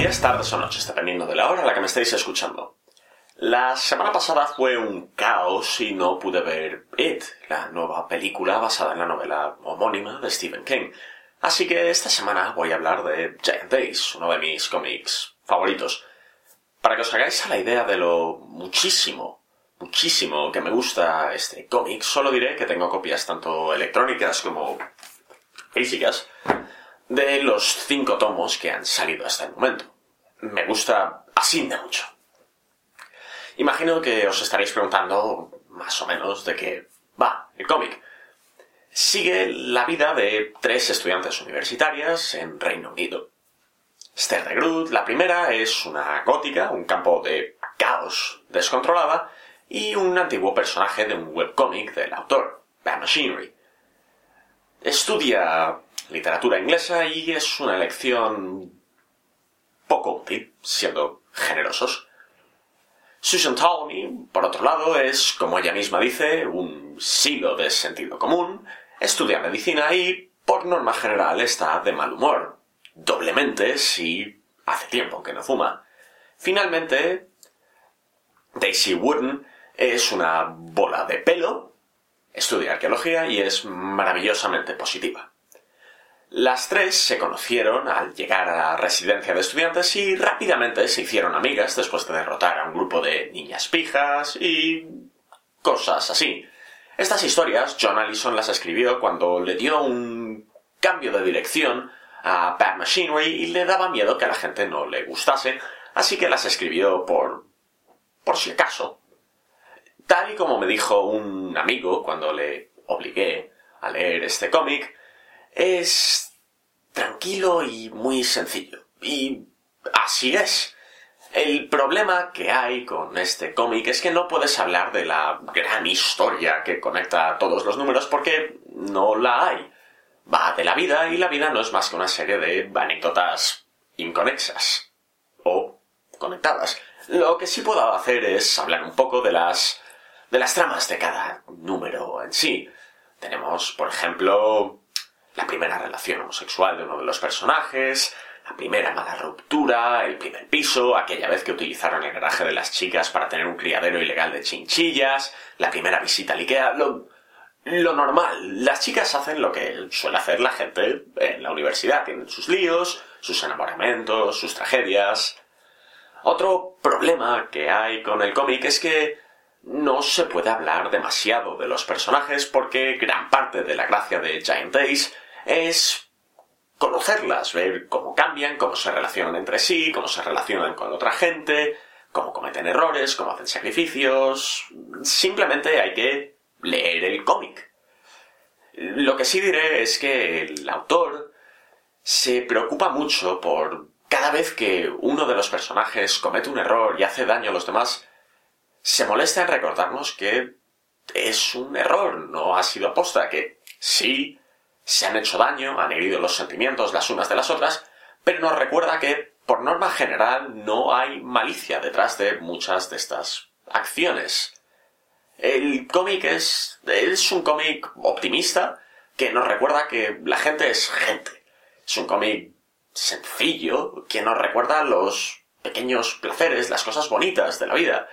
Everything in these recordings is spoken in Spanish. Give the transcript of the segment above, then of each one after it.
días, tardes o noches, dependiendo de la hora a la que me estéis escuchando. La semana pasada fue un caos y no pude ver It, la nueva película basada en la novela homónima de Stephen King. Así que esta semana voy a hablar de Giant Days, uno de mis cómics favoritos. Para que os hagáis a la idea de lo muchísimo, muchísimo que me gusta este cómic, solo diré que tengo copias tanto electrónicas como físicas de los cinco tomos que han salido hasta el momento. Me gusta así de mucho. Imagino que os estaréis preguntando más o menos de qué va el cómic. Sigue la vida de tres estudiantes universitarias en Reino Unido. Esther Groot, la primera, es una gótica, un campo de caos descontrolada, y un antiguo personaje de un webcómic del autor, Bad Machinery. Estudia literatura inglesa y es una elección poco útil, siendo generosos. Susan Ptolemy, por otro lado, es, como ella misma dice, un silo de sentido común, estudia medicina y, por norma general, está de mal humor, doblemente si hace tiempo que no fuma. Finalmente, Daisy Wooden es una bola de pelo, estudia arqueología y es maravillosamente positiva. Las tres se conocieron al llegar a la residencia de estudiantes y rápidamente se hicieron amigas después de derrotar a un grupo de niñas pijas y cosas así. Estas historias John Allison las escribió cuando le dio un cambio de dirección a Bad Machinery y le daba miedo que a la gente no le gustase, así que las escribió por por si acaso. Tal y como me dijo un amigo cuando le obligué a leer este cómic, es tranquilo y muy sencillo. Y así es. El problema que hay con este cómic es que no puedes hablar de la gran historia que conecta todos los números porque no la hay. Va de la vida y la vida no es más que una serie de anécdotas inconexas o conectadas. Lo que sí puedo hacer es hablar un poco de las de las tramas de cada número en sí. Tenemos, por ejemplo, la primera relación homosexual de uno de los personajes, la primera mala ruptura, el primer piso, aquella vez que utilizaron el garaje de las chicas para tener un criadero ilegal de chinchillas, la primera visita al Ikea, lo, normal. Las chicas hacen lo que suele hacer la gente en la universidad, tienen sus líos, sus enamoramientos, sus tragedias. Otro problema que hay con el cómic es que no se puede hablar demasiado de los personajes porque gran parte de la gracia de Giant Days es conocerlas, ver cómo cambian, cómo se relacionan entre sí, cómo se relacionan con otra gente, cómo cometen errores, cómo hacen sacrificios. Simplemente hay que leer el cómic. Lo que sí diré es que el autor se preocupa mucho por cada vez que uno de los personajes comete un error y hace daño a los demás, se molesta en recordarnos que es un error, no ha sido aposta, que sí se han hecho daño, han herido los sentimientos las unas de las otras, pero nos recuerda que, por norma general, no hay malicia detrás de muchas de estas acciones. El cómic es, es un cómic optimista que nos recuerda que la gente es gente. Es un cómic sencillo que nos recuerda los pequeños placeres, las cosas bonitas de la vida.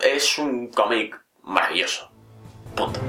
Es un cómic maravilloso. Punto.